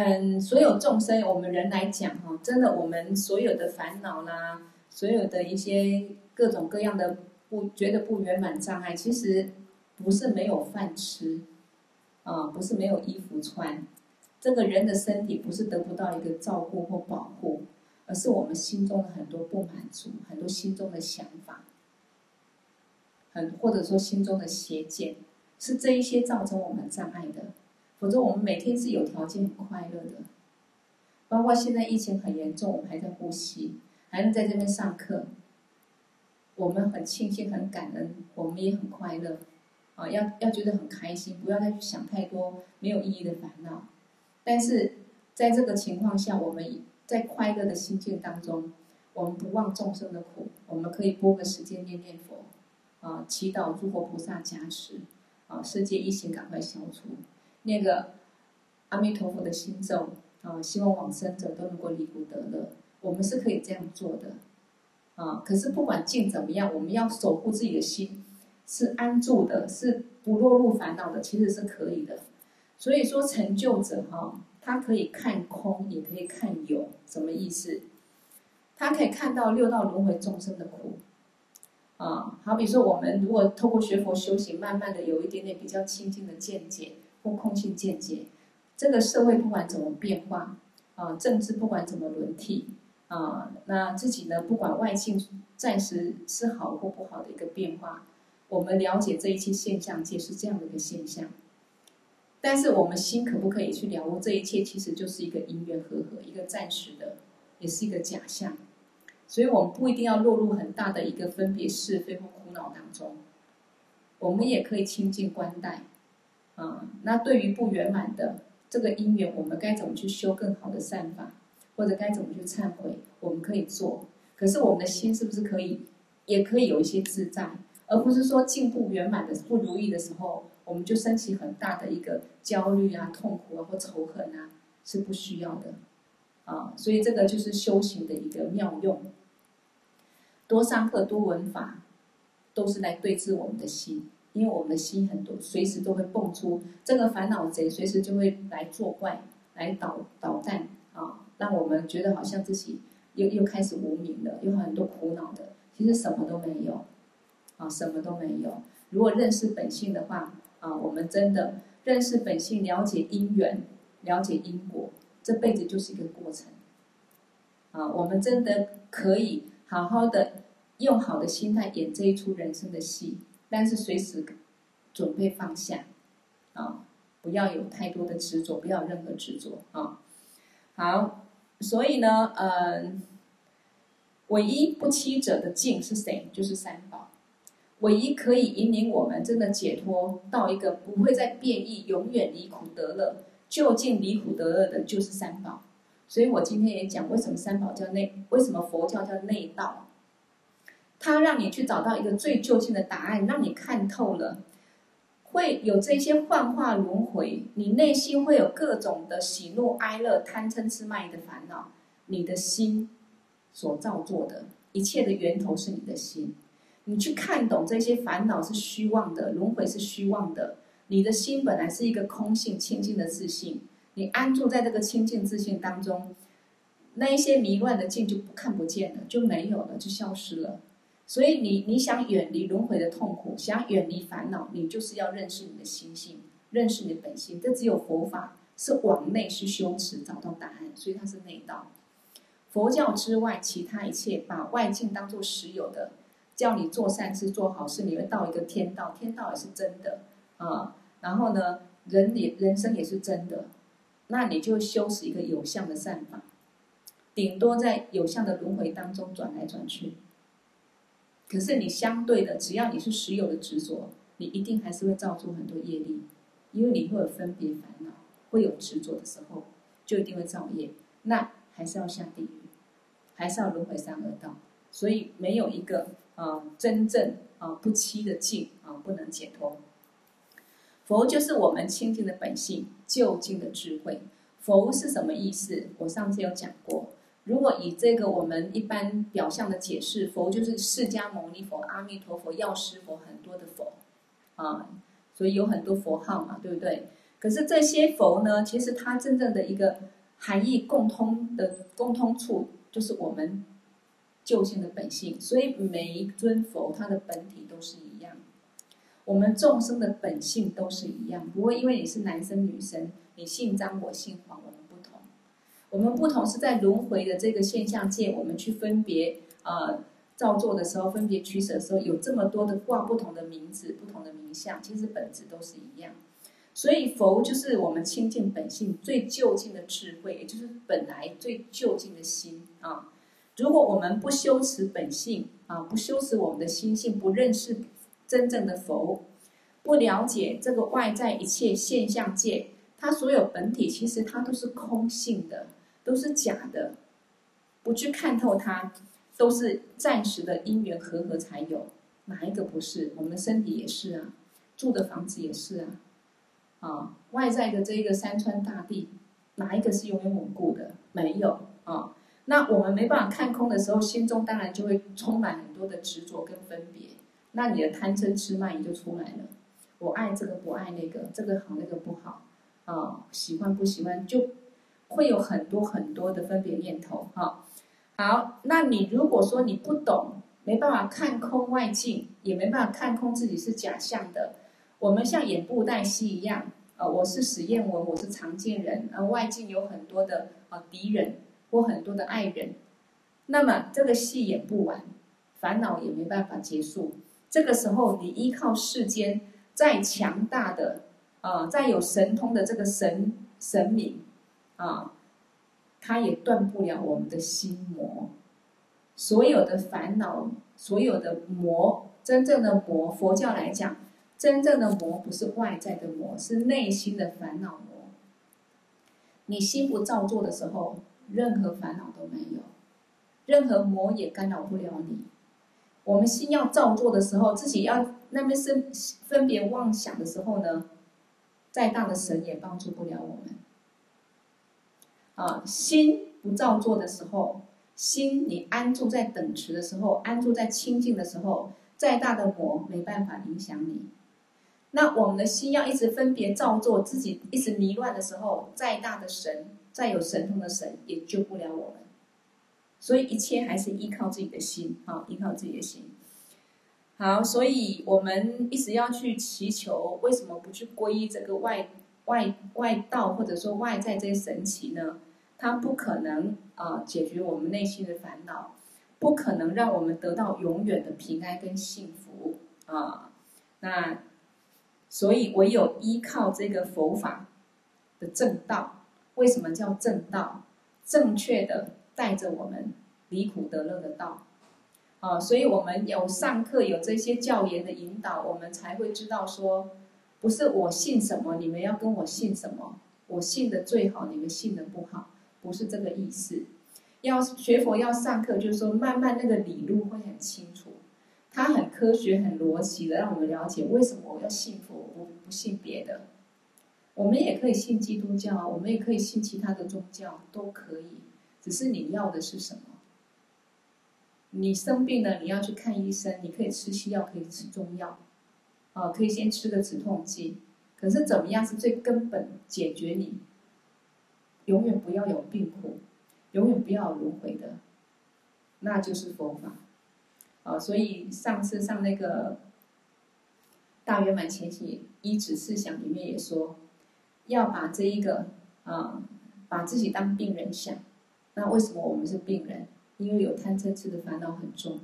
嗯，所有众生，我们人来讲哈，真的，我们所有的烦恼啦，所有的一些各种各样的不觉得不圆满障碍，其实不是没有饭吃，啊，不是没有衣服穿，这个人的身体不是得不到一个照顾或保护，而是我们心中的很多不满足，很多心中的想法，很或者说心中的邪见，是这一些造成我们障碍的。否则，我们每天是有条件很快乐的。包括现在疫情很严重，我们还在呼吸，还能在这边上课，我们很庆幸、很感恩，我们也很快乐。啊，要要觉得很开心，不要再去想太多没有意义的烦恼。但是，在这个情况下，我们在快乐的心境当中，我们不忘众生的苦，我们可以拨个时间念念佛，啊，祈祷诸佛菩萨加持，啊，世界疫情赶快消除。那个阿弥陀佛的心咒啊，希望往生者都能够离苦得乐。我们是可以这样做的啊。可是不管境怎么样，我们要守护自己的心，是安住的，是不落入烦恼的，其实是可以的。所以说，成就者哈，他可以看空，也可以看有，什么意思？他可以看到六道轮回众生的苦啊。好比说，我们如果透过学佛修行，慢慢的有一点点比较清净的见解。或空性见解，这个社会不管怎么变化，啊，政治不管怎么轮替，啊，那自己呢，不管外境暂时是好或不好的一个变化，我们了解这一切现象皆是这样的一个现象，但是我们心可不可以去了悟这一切，其实就是一个因缘和合，一个暂时的，也是一个假象，所以我们不一定要落入很大的一个分别是非或苦恼当中，我们也可以清净观待。啊，那对于不圆满的这个因缘，我们该怎么去修更好的善法，或者该怎么去忏悔？我们可以做，可是我们的心是不是可以，也可以有一些自在，而不是说进步圆满的不如意的时候，我们就升起很大的一个焦虑啊、痛苦啊或仇恨啊，是不需要的。啊，所以这个就是修行的一个妙用，多上课、多闻法，都是来对治我们的心。因为我们的心很多，随时都会蹦出这个烦恼贼，随时就会来作怪，来捣捣蛋啊，让我们觉得好像自己又又开始无明了，有很多苦恼的。其实什么都没有，啊，什么都没有。如果认识本性的话，啊，我们真的认识本性，了解因缘，了解因果，这辈子就是一个过程。啊，我们真的可以好好的用好的心态演这一出人生的戏，但是随时准备放下，啊，不要有太多的执着，不要有任何执着啊。好，所以呢，嗯、呃，唯一不欺者的境是谁？就是三宝。唯一可以引领我们真的解脱到一个不会再变异、永远离苦得乐、就近离苦得乐的，就是三宝。所以我今天也讲，为什么三宝叫内？为什么佛教叫内道？它让你去找到一个最究竟的答案，让你看透了，会有这些幻化轮回，你内心会有各种的喜怒哀乐、贪嗔痴慢疑的烦恼，你的心所造作的一切的源头是你的心。你去看懂这些烦恼是虚妄的，轮回是虚妄的，你的心本来是一个空性清净的自信。你安住在这个清净自信当中，那一些迷乱的境就不看不见了，就没有了，就消失了。所以你你想远离轮回的痛苦，想远离烦恼，你就是要认识你的心性，认识你的本性。这只有佛法是往内去修持，找到答案，所以它是内道。佛教之外，其他一切把外境当做实有的，叫你做善事、做好事，你会到一个天道，天道也是真的啊。然后呢，人也人生也是真的。那你就修持一个有相的善法，顶多在有相的轮回当中转来转去。可是你相对的，只要你是实有的执着，你一定还是会造出很多业力，因为你会有分别烦恼，会有执着的时候，就一定会造业。那还是要下地狱，还是要轮回三恶道。所以没有一个啊、真正啊、不欺的境啊、不能解脱。佛就是我们清净的本性，究竟的智慧。佛是什么意思？我上次有讲过。如果以这个我们一般表象的解释，佛就是释迦牟尼佛、阿弥陀佛、药师佛，很多的佛啊，所以有很多佛号嘛，对不对？可是这些佛呢，其实它真正的一个含义共通的共通处，就是我们救性的本性。所以每一尊佛，它的本体都是一样。我们众生的本性都是一样，不会因为你是男生女生，你姓张我姓黄，我们不同是在轮回的这个现象界，我们去分别呃造作的时候，分别取舍的时候，有这么多的挂不同的名字、不同的名相，其实本质都是一样。所以佛就是我们清净本性最究竟的智慧，也就是本来最究竟的心啊。如果我们不修持本性啊，不修持我们的心性，不认识。真正的佛不了解这个外在一切现象界，它所有本体其实它都是空性的，都是假的。不去看透它，都是暂时的因缘和合才有。哪一个不是？我们的身体也是啊，住的房子也是啊。啊，外在的这个山川大地，哪一个是永远稳固的？没有啊。那我们没办法看空的时候，心中当然就会充满很多的执着跟分别。那你的贪嗔痴慢疑就出来了，我爱这个不爱那个，这个好那个不好，啊，喜欢不喜欢，就会有很多很多的分别念头，哈。好，那你如果说你不懂，没办法看空外境，也没办法看空自己是假象的，我们像演布袋戏一样，呃，我是史艳文，我是常见人，而外境有很多的啊敌人或很多的爱人，那么这个戏演不完，烦恼也没办法结束。这个时候，你依靠世间再强大的、呃，再有神通的这个神神明啊，他也断不了我们的心魔。所有的烦恼，所有的魔，真正的魔，佛教来讲，真正的魔不是外在的魔，是内心的烦恼魔。你心不造作的时候，任何烦恼都没有，任何魔也干扰不了你。我们心要造作的时候，自己要那边生分别妄想的时候呢，再大的神也帮助不了我们。啊，心不造作的时候，心你安住在等持的时候，安住在清净的时候，再大的魔没办法影响你。那我们的心要一直分别造作，自己一直迷乱的时候，再大的神，再有神通的神也救不了我们。所以一切还是依靠自己的心，啊，依靠自己的心。好，所以我们一直要去祈求，为什么不去皈依这个外外外道或者说外在这些神奇呢，它不可能啊、解决我们内心的烦恼，不可能让我们得到永远的平安跟幸福啊、那所以唯有依靠这个佛法的正道，为什么叫正道？正确的带着我们离苦得乐的道。啊，所以我们有上课，有这些教研的引导，我们才会知道说，不是我信什么，你们要跟我信什么，我信的最好，你们信的不好，不是这个意思。要学佛要上课，就是说慢慢那个理路会很清楚，它很科学、很逻辑的让我们了解为什么我要信佛，我不信别的。我们也可以信基督教，我们也可以信其他的宗教，都可以，只是你要的是什么。你生病了，你要去看医生，你可以吃西药，可以吃中药，啊，可以先吃个止痛剂。可是怎么样是最根本解决你？永远不要有病苦，永远不要有轮回的，那就是佛法。啊，所以上次上那个大圆满前期依止四想里面也说，要把这一个啊，把自己当病人想。那为什么我们是病人？因为有贪嗔痴的烦恼很重，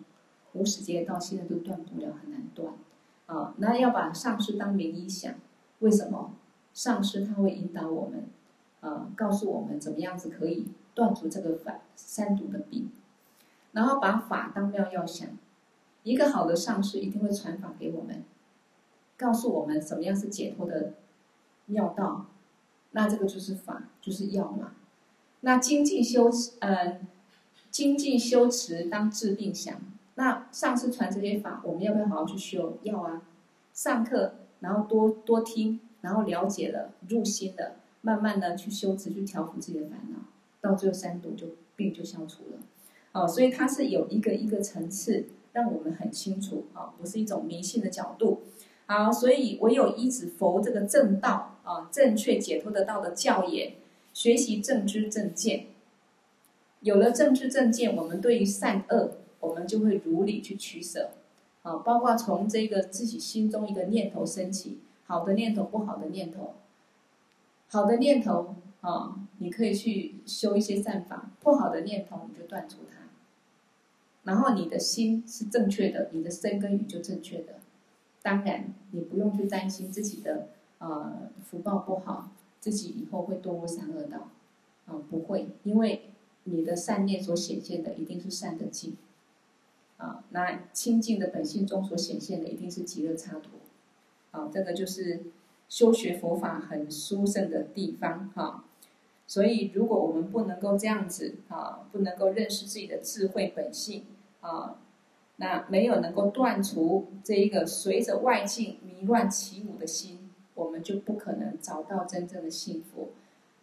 无始劫到现在都断不了，很难断。啊，那要把上师当名医想，为什么？上师他会引导我们，啊，告诉我们怎么样子可以断除这个反三毒的病。然后把法当妙药想，一个好的上师一定会传法给我们，告诉我们怎么样是解脱的妙道。那这个就是法，就是药嘛。那精进修持，嗯。精进修持当治病想，那上师传这些法，我们要不要好好去修？要啊！上课，然后多多听，然后了解了，入心了，慢慢的去修持，去调伏自己的烦恼，到最后三毒就病就消除了。哦，所以它是有一个一个层次，让我们很清楚啊、不是一种迷信的角度。好，所以唯有依止佛这个正道啊，正确解脱得道的教言，学习正知正见。有了正知正见，我们对于善恶，我们就会如理去取舍，啊，包括从这个自己心中一个念头升起，好的念头，不好的念头，好的念头啊，你可以去修一些善法；不好的念头，你就断除它。然后你的心是正确的，你的身跟语就正确的。当然，你不用去担心自己的呃福报不好，自己以后会堕三恶道，啊，不会，因为。你的善念所显现的一定是善的境，啊，那清净的本性中所显现的一定是极乐刹土，啊，这个就是修学佛法很殊胜的地方哈。所以，如果我们不能够这样子啊，不能够认识自己的智慧本性啊，那没有能够断除这一个随着外境迷乱起舞的心，我们就不可能找到真正的幸福。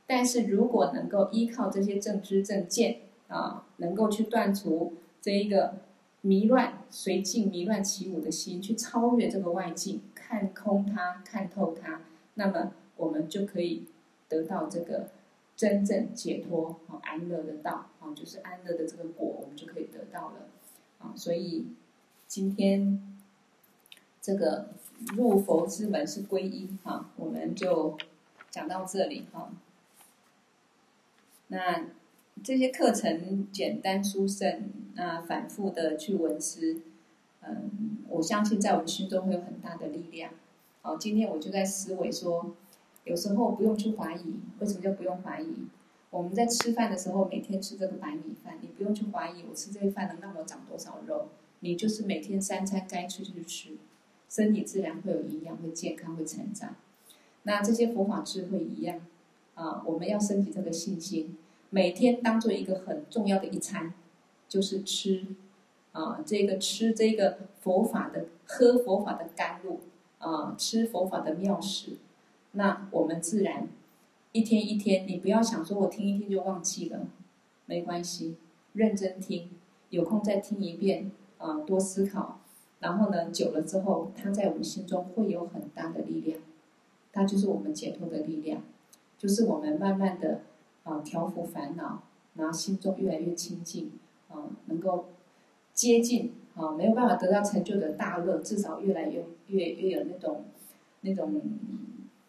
但是如果能够依靠这些正知正见啊，能够去断除这一个迷乱随境迷乱起舞的心，去超越这个外境，看空它，看透它，那么我们就可以得到这个真正解脱啊安乐的道啊，就是安乐的这个果，我们就可以得到了啊。所以今天这个入佛之门是皈依啊，我们就讲到这里哈。那这些课程简单殊胜，那反复的去闻思，嗯，我相信在我们心中会有很大的力量。好，今天我就在思维说，有时候不用去怀疑，为什么叫不用怀疑？我们在吃饭的时候，每天吃这个白米饭，你不用去怀疑我吃这个饭能让我长多少肉，你就是每天三餐该吃就吃，身体自然会有营养，会健康，会成长。那这些佛法智慧一样。啊，我们要升起这个信心，每天当做一个很重要的一餐，就是吃，啊，这个吃这个佛法的，喝佛法的甘露，啊，吃佛法的妙食，那我们自然一天一天，你不要想说我听一听就忘记了，没关系，认真听，有空再听一遍，啊，多思考，然后呢，久了之后，它在我们心中会有很大的力量，它就是我们解脱的力量。就是我们慢慢的啊调伏烦恼，然后心中越来越清净啊，能够接近啊，没有办法得到成就的大乐，至少越来越越越有那种那种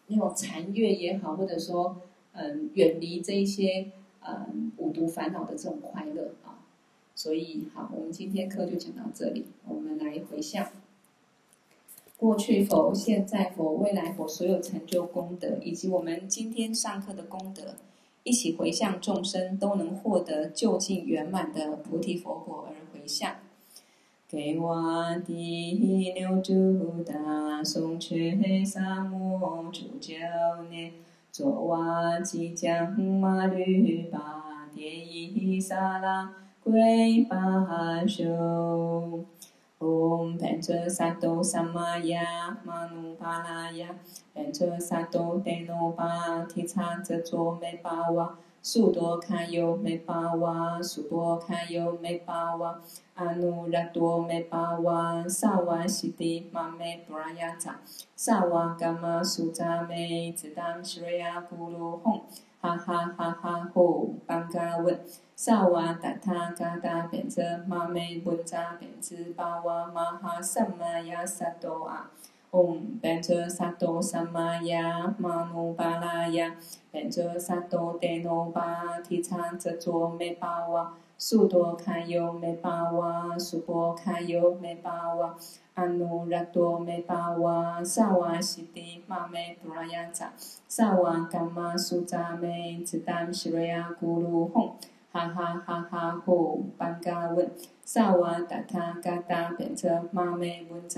那种禅悦也好，或者说嗯远离这一些嗯五毒烦恼的这种快乐啊。所以好，我们今天课就讲到这里，我们来回向。过去佛、现在佛、未来佛所有成就功德，以及我们今天上课的功德，一起回向众生都能获得就近圆满的菩提佛果而回向。给我第六度大颂缺沙摩主教念，作瓦吉将马律巴迭伊萨拉归巴修。唵，班卓萨埵萨玛雅玛努巴拉雅，苏多堪尤美巴哇，苏波堪尤美巴哇，阿努拉多美巴哇，萨瓦西提玛美布拉雅扎，萨瓦伽玛苏扎美，只当西瑞亚咕噜吽，哈哈哈哈吼，班嘎文。萨瓦达他嘎达变则玛美文扎变兹巴哇玛哈萨玛雅萨多阿，嗡变则萨多萨玛雅玛努巴拉雅，变则萨多德那巴提叉遮卓美巴瓦，苏多卡尤美巴瓦，苏波卡尤美巴瓦，阿努拉多美巴瓦，萨瓦西提玛美布拉雅扎，萨瓦伽玛苏扎美，只当西瑞亚咕噜吽。哈哈哈哈！吼，班嘎文，萨瓦达他嘎达变则玛美文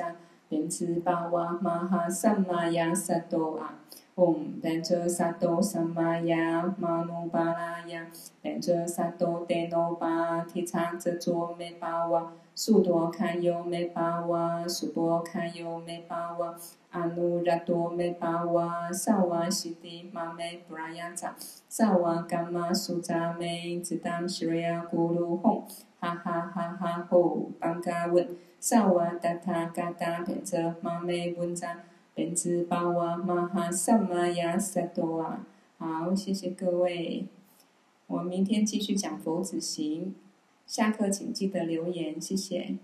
扎变兹巴哇玛哈萨玛雅萨多阿，唵变则萨多萨玛雅玛努巴拉雅，变则萨多德那巴提叉遮卓美巴哇。苏多堪尤美巴哇，苏波堪尤美巴哇，阿努拉多美巴哇，萨瓦西提玛美布拉雅扎，萨瓦伽玛苏扎美，只当西瑞亚咕噜吽，哈哈哈哈吼，班嘎文，萨瓦达他嘎达变则玛美文扎，变兹巴哇玛哈萨玛雅萨多啊。好，谢谢各位，我明天继续讲佛子行。下课请记得留言，谢谢。